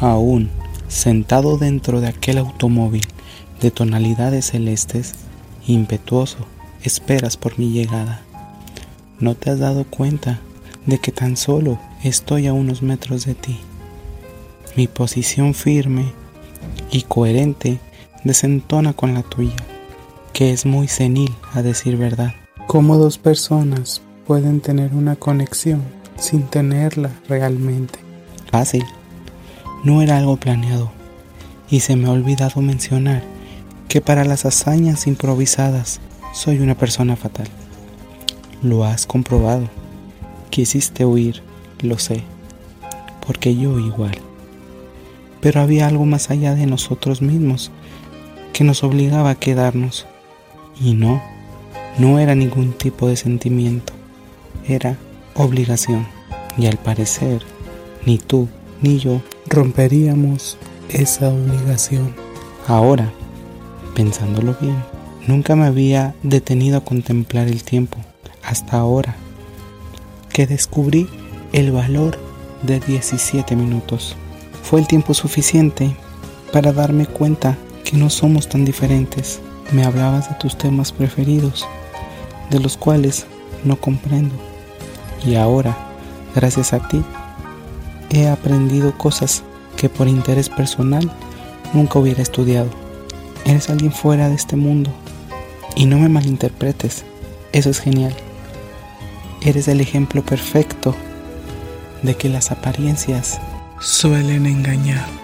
Aún, sentado dentro de aquel automóvil de tonalidades celestes, impetuoso, esperas por mi llegada. ¿No te has dado cuenta de que tan solo estoy a unos metros de ti? Mi posición firme y coherente desentona con la tuya, que es muy senil a decir verdad. ¿Cómo dos personas pueden tener una conexión sin tenerla realmente? Fácil. No era algo planeado. Y se me ha olvidado mencionar que para las hazañas improvisadas soy una persona fatal. Lo has comprobado. Quisiste huir, lo sé, porque yo igual. Pero había algo más allá de nosotros mismos que nos obligaba a quedarnos. Y no, no era ningún tipo de sentimiento, era obligación. Y al parecer, ni tú ni yo romperíamos esa obligación. Ahora, pensándolo bien, nunca me había detenido a contemplar el tiempo hasta ahora que descubrí el valor de 17 minutos. Fue el tiempo suficiente para darme cuenta que no somos tan diferentes. Me hablabas de tus temas preferidos, de los cuales no comprendo. Y ahora, gracias a ti, he aprendido cosas que por interés personal nunca hubiera estudiado. Eres alguien fuera de este mundo. Y no me malinterpretes, eso es genial. Eres el ejemplo perfecto de que las apariencias suelen engañar.